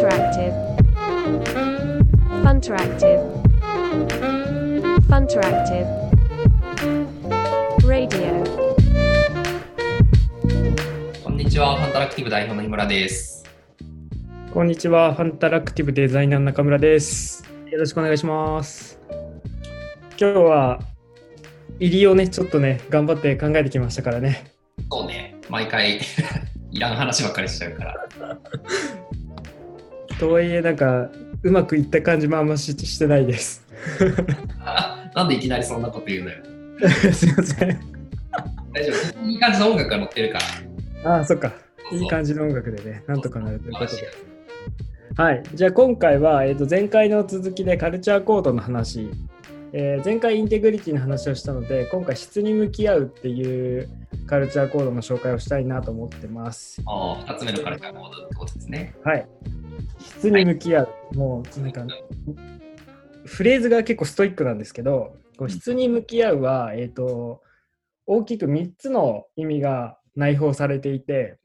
Funteractive. Funteractive. Funteractive. Radio. こんにちは、ファンタラクティブ代表の井村です。こんにちは、ファンタラクティブデザイナーの中村です。よろしくお願いします。今日は入りをね、ちょっとね、頑張って考えてきましたからね。そうね、毎回 いらん話ばっかりしちゃうから。とはいえ、なんか、うまくいった感じもあんまししてないです。あ なんでいきなりそんなこと言うのよ。すいません。大丈夫。いい感じの音楽が乗ってるから。ああ、そっか。いい感じの音楽でね、なんとかなるということで。はい。じゃあ今回は、えー、と前回の続きでカルチャーコードの話、えー前回インテグリティの話をしたので、今回質に向き合うっていうカルチャーコードの紹介をしたいなと思ってます。ああ、二つ目のカルチャーコードってことですね。はい。質に向き合う。もう、なんか、フレーズが結構ストイックなんですけど、こう質に向き合うは、えっ、と、大きく3つの意味が内包されていて、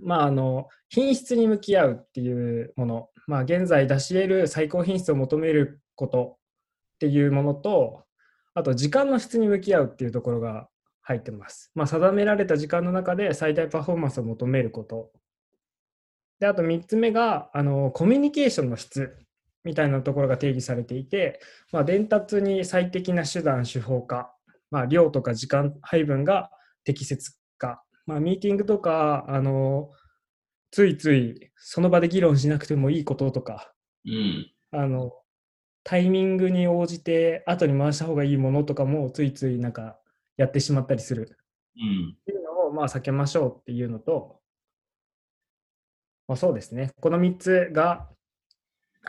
まあ、あの、品質に向き合うっていうもの、まあ、現在出し得る最高品質を求めることっていうものと、あと、時間の質に向き合うっていうところが入ってます。まあ、定められた時間の中で最大パフォーマンスを求めること。で、あと3つ目が、あの、コミュニケーションの質みたいなところが定義されていて、まあ、伝達に最適な手段、手法か、まあ、量とか時間配分が適切か、まあ、ミーティングとか、あの、ついついその場で議論しなくてもいいこととか、うん。あの、タイミングに応じて後に回した方がいいものとかもついついなんかやってしまったりするうん。っていうのをまあ避けましょうっていうのと、まあ、そうですね、この3つが、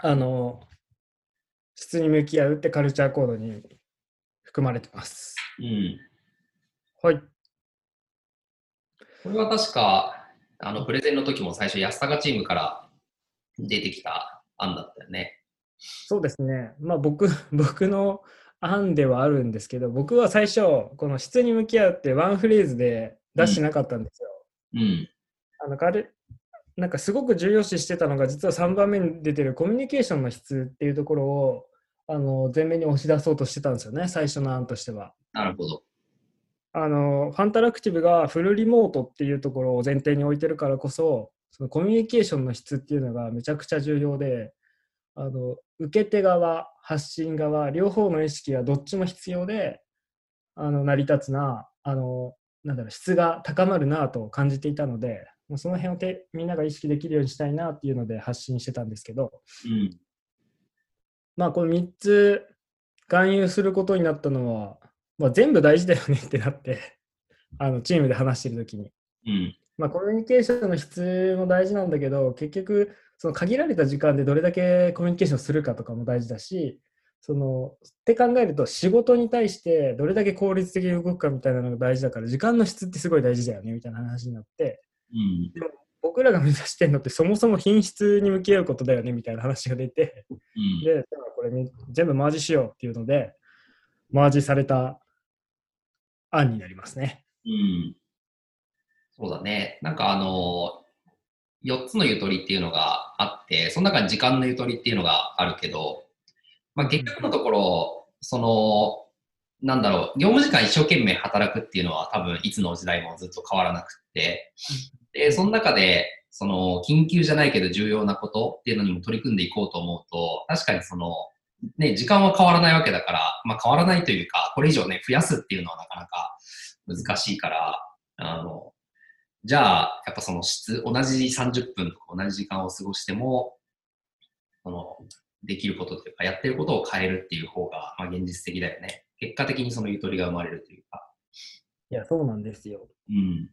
あの、質に向き合うってカルチャーコードに含まれてます。うん。はい。これは確か、あの、プレゼンの時も最初、安坂チームから出てきた案だったよね。そうですね。まあ僕、僕の案ではあるんですけど、僕は最初、この質に向き合うってワンフレーズで出してなかったんですよ。うん。あの、彼、なんかすごく重要視してたのが、実は3番目に出てるコミュニケーションの質っていうところを、あの、前面に押し出そうとしてたんですよね、最初の案としては。なるほど。あの、ファンタラクティブがフルリモートっていうところを前提に置いてるからこそ、そのコミュニケーションの質っていうのがめちゃくちゃ重要で、あの、受け手側、発信側、両方の意識がどっちも必要で、あの、成り立つな、あの、なんだろう、質が高まるなと感じていたので、もうその辺をてみんなが意識できるようにしたいなっていうので発信してたんですけど、うん。まあ、この3つ含有することになったのは、まあ、全部大事だよねってなって、あのチームで話してるときに。うん。まあ、コミュニケーションの質も大事なんだけど、結局、その限られた時間でどれだけコミュニケーションするかとかも大事だし、そのって考えると仕事に対してどれだけ効率的に動くかみたいなのが大事だから時間の質ってすごい大事だよねみたいな話になってうん。僕らが目指してるのってそもそも品質に向き合うことだよねみたいな話が出てうん。で、これみ全部マージしようっていうので、マージされた案になりますね。うん。そうだね。なんかあの、4つのゆとりっていうのがあって、その中に時間のゆとりっていうのがあるけど、まあ、結局のところ、その、なんだろう、業務時間一生懸命働くっていうのは多分いつの時代もずっと変わらなくって、で、その中で、その、緊急じゃないけど重要なことっていうのにも取り組んでいこうと思うと、確かにその、ね、時間は変わらないわけだから、まあ変わらないというか、これ以上ね、増やすっていうのはなかなか難しいから、あの、じゃあ、やっぱその質、同じ30分とか同じ時間を過ごしても、その、できることというか、やってることを変えるっていう方が、まあ現実的だよね。結果的にそのゆとりが生まれるというか。いや、そうなんですよ。うん。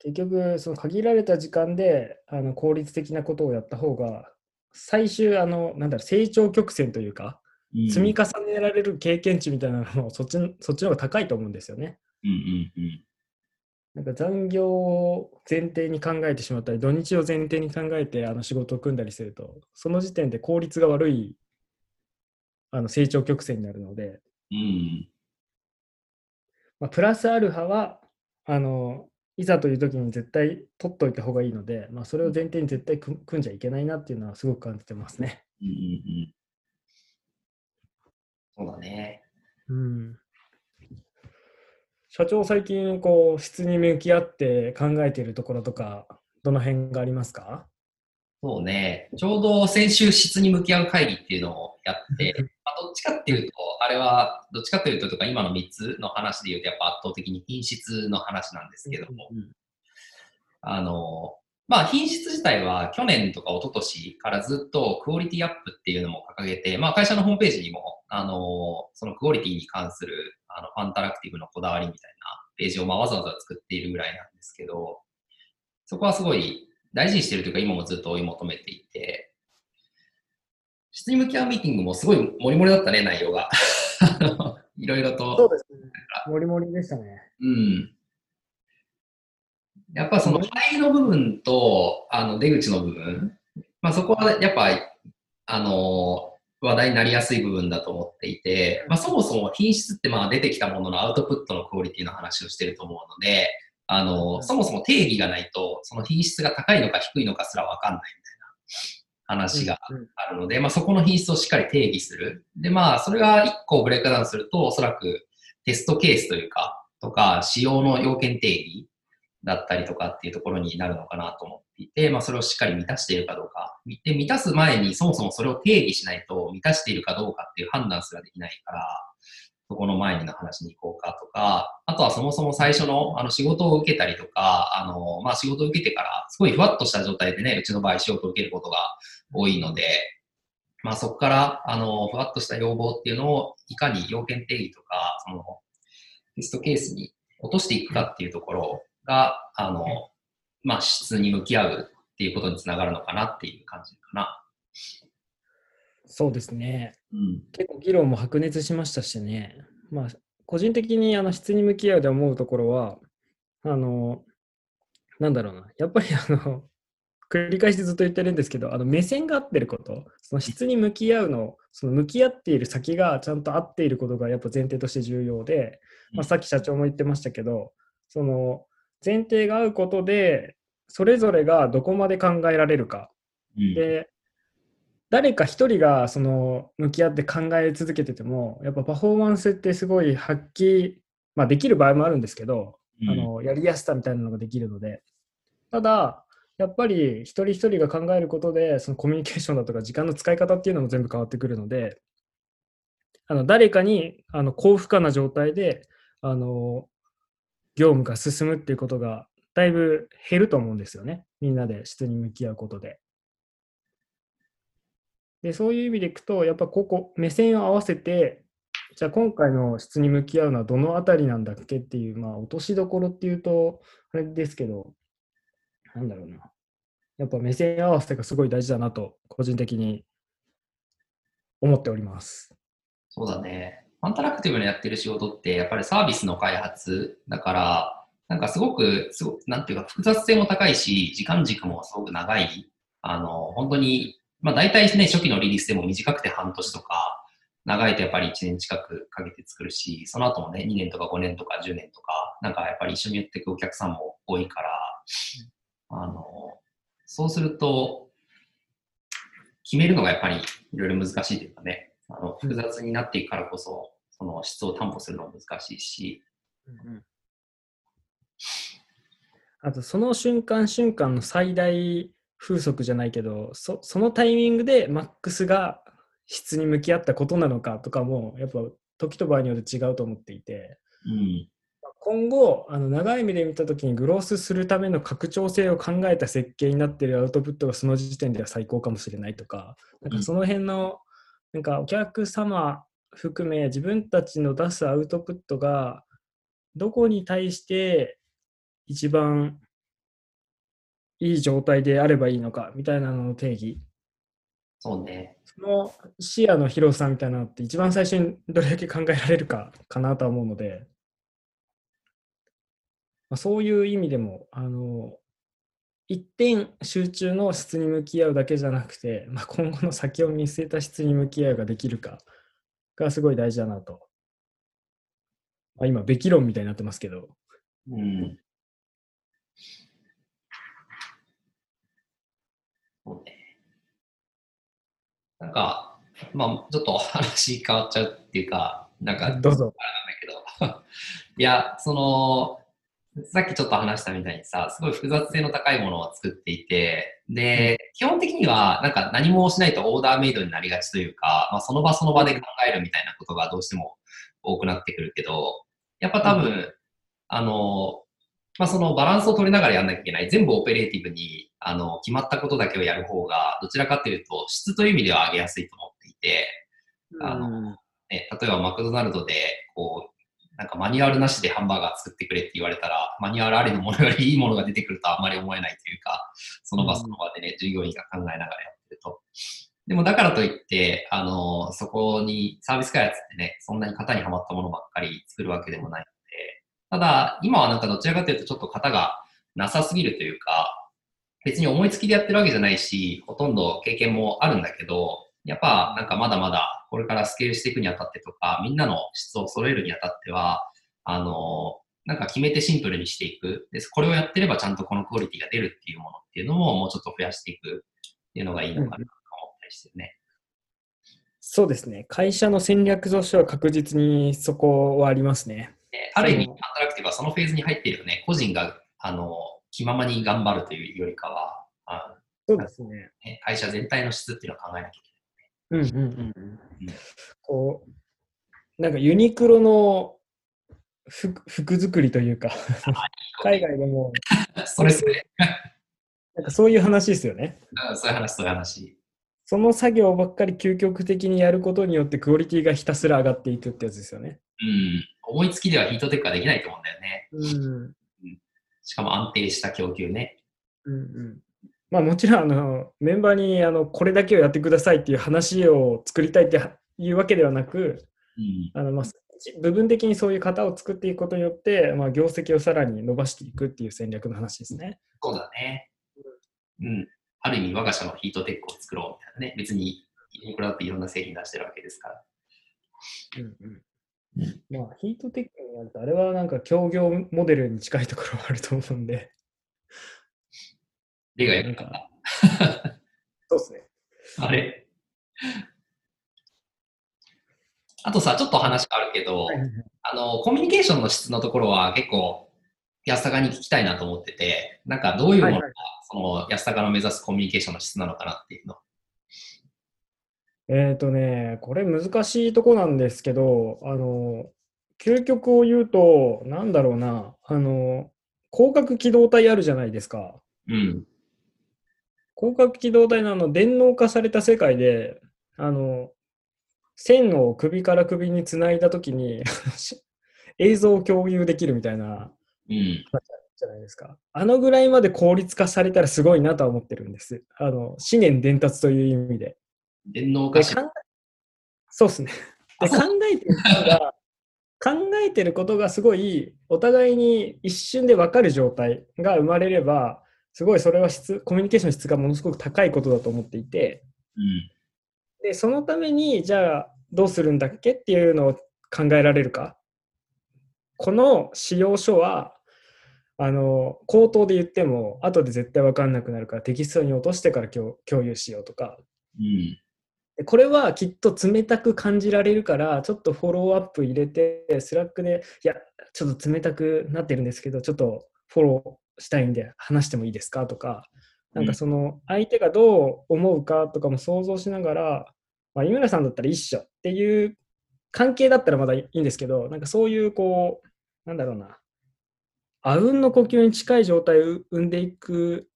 結局、その限られた時間であの効率的なことをやった方が、最終、あの、なんだろう、成長曲線というか、うん、積み重ねられる経験値みたいなのも、そっちのそっちの方が高いと思うんですよね。うんうんうん。なんか残業を前提に考えてしまったり、土日を前提に考えてあの仕事を組んだりすると、その時点で効率が悪いあの成長曲線になるので、うん。まあ、プラスアルファはあのいざという時に絶対取っといた方がいいので、まあ、それを前提に絶対組組んじゃいけないなっていうのはすごく感じてますね。うんうんうん。そうだね。うん。社長、最近、こう、質に向き合って考えているところとか、どの辺がありますか？そうね。ちょうど先週質に向き合う会議っていうのをやって、まあ、どっちかっていうと、あれは、どっちかというと、とか今の3つの話で言うと、やっぱ圧倒的に品質の話なんですけども、うん。あの、まあ、品質自体は去年とか一昨年からずっとクオリティアップっていうのも掲げて、まあ、会社のホームページにも、あの、そのクオリティに関する、あの、ファンタラクティブのこだわりみたいなページを、まあ、わざわざ作っているぐらいなんですけど、そこはすごい大事にしてるというか、今もずっと追い求めていて、質に向き合うミーティングもすごい盛り盛りだったね、内容が。いろいろと。そうですね。もりもりでしたね。うん。やっぱその入りの部分とあの出口の部分、まあ、そこはやっぱあの話題になりやすい部分だと思っていて、まあ、そもそも品質ってまあ出てきたもののアウトプットのクオリティの話をしてると思うので、あのそもそも定義がないとその品質が高いのか低いのかすら分かんないみたいな話がうんあるので、まあ、そこの品質をしっかり定義する。で、まあ、それが1個ブレイクダウンすると、おそらくテストケースというか、とか、使用の要件定義だったりとかっていうところになるのかなと思っていて、まあ、それをしっかり満たしているかどうか。で、満たす前にそもそもそれを定義しないと、満たしているかどうかっていう判断すらできないから、そこの前にの話に行こうかとか、あとはそもそも最初のあの仕事を受けたりとか、あの、まあ、仕事を受けてから、すごいふわっとした状態でね、うちの場合仕事を受けることが多いので、まあ、そこから、あの、ふわっとした要望っていうのを、いかに要件定義とか、その、テストケースに落としていくかっていうところが、あの、まあ、質に向き合うっていうことにつながるのかなっていう感じかな。そうですね。うん。結構議論も白熱しましたしね。まあ、個人的にあの質に向き合うで思うところは、あの、なんだろうな。やっぱりあの、繰り返しずっと言ってるんですけど、あの目線が合ってること、その質に向き合うの、その向き合っている先がちゃんと合っていることがやっぱ前提として重要で、まあ、さっき社長も言ってましたけど、その前提が合うことで、それぞれがどこまで考えられるか。うん。で、誰か一人がその向き合って考え続けてても、やっぱパフォーマンスってすごい発揮、まあ、できる場合もあるんですけど、うんあのやりやすさみたいなのができるので、ただ、やっぱり一人一人が考えることで、そのコミュニケーションだとか時間の使い方っていうのも全部変わってくるので、あの誰かにあの高負荷な状態であの業務が進むっていうことがだいぶ減ると思うんですよね。みんなで質に向き合うことで。で、そういう意味でいくと、やっぱここ、目線を合わせて、じゃあ今回の質に向き合うのはどのあたりなんだっけっていう、まあ落としどころっていうと、あれですけど、なんだろうな。やっぱ目線合わせがすごい大事だなと、個人的に思っております。そうだね。ファンタラクティブにやってる仕事って、やっぱりサービスの開発だから、なんかすごく、すごなんていうか複雑性も高いし、時間軸もすごく長い。あの、本当に、まあ大体ね、初期のリリースでも短くて半年とか、長いとやっぱり1年近くかけて作るし、その後もね、2年とか5年とか10年とか、なんかやっぱり一緒にやっていくお客さんも多いから、あの、そうすると、決めるのがやっぱりいろいろ難しいというかね、あの複雑になっていくからこそ、その質を担保するのも難しいし、あと、その瞬間瞬間の最大風速じゃないけど、そそのタイミングでマックスが質に向き合ったことなのかとかも、やっぱ時と場合によって違うと思っていて、うん、今後、あの長い目で見たときにグロースするための拡張性を考えた設計になっているアウトプットがその時点では最高かもしれないとか、なんかその辺の、なんかお客様含め自分たちの出すアウトプットがどこに対して一番いい状態であればいいのかみたいなのの定義。そうね。その視野の広さみたいなのって一番最初にどれだけ考えられるかかなとは思うので、まあ、そういう意味でも、あの、一点集中の質に向き合うだけじゃなくて、まあ、今後の先を見据えた質に向き合うができるかがすごい大事だなと。まあ、今、べき論みたいになってますけど。うん。なんか、まあ、ちょっと話変わっちゃうっていうか、なんか、どうぞ。あれなんだけど、いや、その、さっきちょっと話したみたいにさ、すごい複雑性の高いものを作っていて、で、基本的には、なんか何もしないとオーダーメイドになりがちというか、まあ、その場その場で考えるみたいなことがどうしても多くなってくるけど、やっぱ多分、あの、まあ、そのバランスを取りながらやんなきゃいけない。全部オペレーティブに、あの、決まったことだけをやる方が、どちらかというと、質という意味では上げやすいと思っていて、あの、ね、例えばマクドナルドで、こう、なんかマニュアルなしでハンバーガー作ってくれって言われたら、マニュアルありのものよりいいものが出てくるとあんまり思えないというか、その場その場でね、従業員が考えながらやってると。でもだからといって、あの、そこにサービス開発ってね、そんなに型にはまったものばっかり作るわけでもないので、ただ、今はなんかどちらかというとちょっと型がなさすぎるというか、別に思いつきでやってるわけじゃないし、ほとんど経験もあるんだけど、やっぱなんかまだまだこれからスケールしていくにあたってとか、みんなの質を揃えるにあたっては、あの、なんか決めてシンプルにしていく。で、これをやってればちゃんとこのクオリティが出るっていうものっていうのももうちょっと増やしていくっていうのがいいのかなと思ったりしてるね。そうですね。会社の戦略としては確実にそこはありますね。ある意味、アンタラクティブはそのフェーズに入っているよね。個人が、あの、気ままに頑張るというよりかは、あそうですね。会社全体の質っていうのを考えなきゃいけない。うんうんうんうん。こう、なんかユニクロの服服作りというか、海外でも、それそれ。なんかそういう話ですよね。そういう話、そういう話。その作業ばっかり究極的にやることによってクオリティがひたすら上がっていくってやつですよね。うん。思いつきではヒートテックはできないと思うんだよね。うん。しかも安定した供給ね。うんうん。まあもちろんあのメンバーにあのこれだけをやってくださいっていう話を作りたいっていうわけではなく、うん。あのまあ部分的にそういう型を作っていくことによって、まあ、業績をさらに伸ばしていくっていう戦略の話ですね。そうだね。うん。ある意味、我が社のヒートテックを作ろうみたいなね。別に、ユニクロだっていろんな製品出してるわけですから。うんうんまあ、ヒートテックになると、あれはなんか協業モデルに近いところはあると思うんで。例がよかった。そうですね。あれ？あとさ、ちょっと話があるけど、あの、コミュニケーションの質のところは結構、安坂に聞きたいなと思ってて、なんかどういうものが、はいはいその安坂の目指すコミュニケーションの質なのかなっていうの。えっ、とね、これ難しいとこなんですけど、あの、究極を言うと、なんだろうな、あの、広角機動隊あるじゃないですか。うん。広角機動隊のあの電脳化された世界で、あの、線を首から首につないだときに 映像を共有できるみたいなうん。じゃないですか。あのぐらいまで効率化されたらすごいなとは思ってるんです。あの、思念伝達という意味で。電脳化しそうですね。で考えてることが、考えてることがすごいお互いに一瞬で分かる状態が生まれれば、すごいそれは質、コミュニケーションの質がものすごく高いことだと思っていて、うん。で、そのために、じゃあどうするんだっけっていうのを考えられるか。この仕様書は、あの、口頭で言っても、後で絶対分かんなくなるから、テキストに落としてから共共有しようとか、うん。でこれはきっと冷たく感じられるから、ちょっとフォローアップ入れて、 Slack で、いや、ちょっと冷たくなってるんですけど、ちょっとフォローしたいんで話してもいいですか？とか、なんかその相手がどう思うかとかも想像しながら、まあ、井村さんだったら一緒っていう関係だったらまだいいんですけど、なんかそういうこう、なんだろうな、あうんの呼吸に近い状態を生んでいく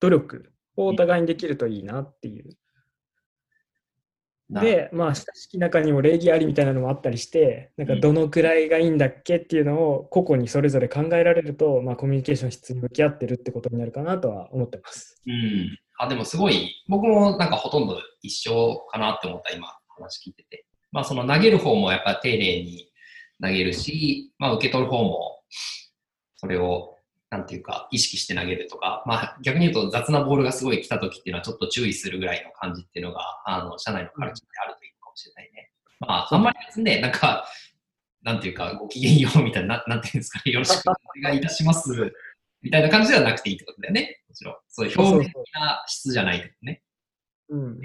努力をお互いにできるといいなっていう。なで、まあ、親しき中にも礼儀ありみたいなのもあったりして、なんかどのくらいがいいんだっけ？っていうのを個々にそれぞれ考えられると、まあ、コミュニケーション質に向き合ってるってことになるかなとは思ってます。うん。あ、でもすごい、僕もなんかほとんど一緒かなって思った、今、話聞いてて。まあ、その投げる方もやっぱ丁寧に投げるし、まあ、受け取る方も、それを、なんていうか、意識して投げるとか、まあ、逆に言うと雑なボールがすごい来た時っていうのはちょっと注意するぐらいの感じっていうのが、あの、社内のカルチャーであるといいかもしれないね。まあ、あんまり別にね、なんか、なんていうか、ごきげんようみたいな、な なんていうんですかね、よろしくお願いいたします。みたいな感じではなくていいってことだよね。もちろん。そういう表面的な質じゃないってことね。うん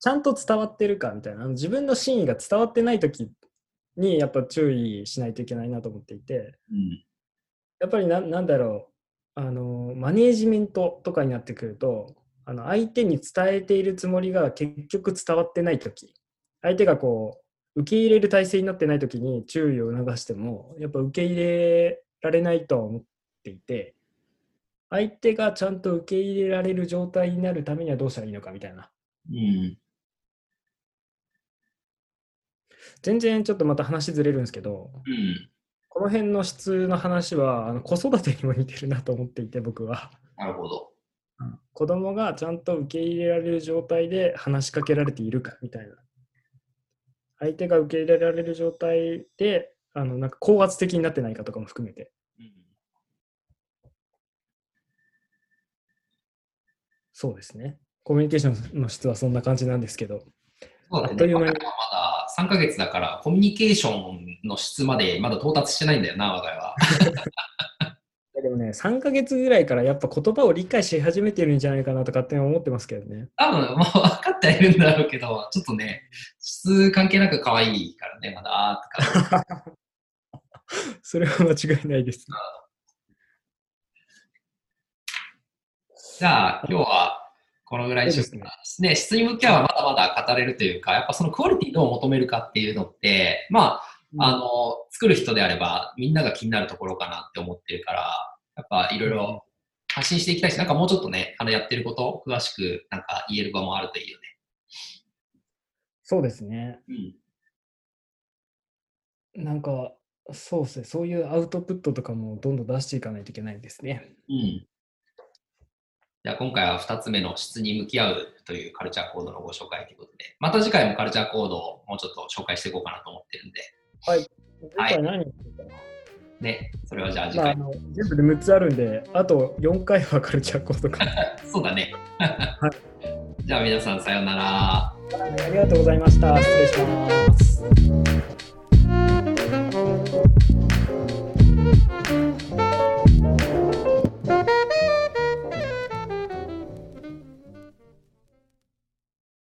ちゃんと伝わってるかみたいな自分の真意が伝わってない時にやっぱ注意しないといけないなと思っていてうん。やっぱりななんだろうあのマネージメントとかになってくるとあの相手に伝えているつもりが結局伝わってない時相手がこう受け入れる体制になってない時に注意を促してもやっぱ受け入れられないとは思っていて相手がちゃんと受け入れられる状態になるためにはどうしたらいいのかみたいなうん。全然ちょっとまた話ずれるんですけどうん。この辺の質の話はあの子育てにも似てるなと思っていて僕はなるほど。子供がちゃんと受け入れられる状態で話しかけられているかみたいな相手が受け入れられる状態であのなんか高圧的になってないかとかも含めてうん。そうですねコミュニケーションの質はそんな感じなんですけどね。あっという間にまだ3ヶ月だから、コミュニケーションの質までまだ到達してないんだよな、我が家は。でもね3ヶ月ぐらいからやっぱ言葉を理解し始めてるんじゃないかなと勝手に思ってますけどね多分もう分かってはいるんだろうけど、ちょっとね、質関係なく可愛いからね、まだあーって感じ。それは間違いないですじゃあ、今日はこのぐらいにしようかな。ね、質に向き合うはまだまだ語れるというか、やっぱそのクオリティどう求めるかっていうのって、まあ、あの、作る人であれば、みんなが気になるところかなって思ってるから、やっぱいろいろ発信していきたいし、なんかもうちょっとね、あの、やってること、詳しくなんか言える場もあるといいよね。そうですねうん。なんか、そうですね、そういうアウトプットとかもどんどん出していかないといけないですね。うん。じゃあ今回は2つ目の質に向き合うというカルチャーコードのご紹介ということで、また次回もカルチャーコードをもうちょっと紹介していこうかなと思ってるんで、次回何やるかな、ね、それはじゃあ次まあ、全部で6つあるんで、あと4回はカルチャーコードか。そうだね。じゃあ皆さんさようなら。ありがとうございました。失礼します。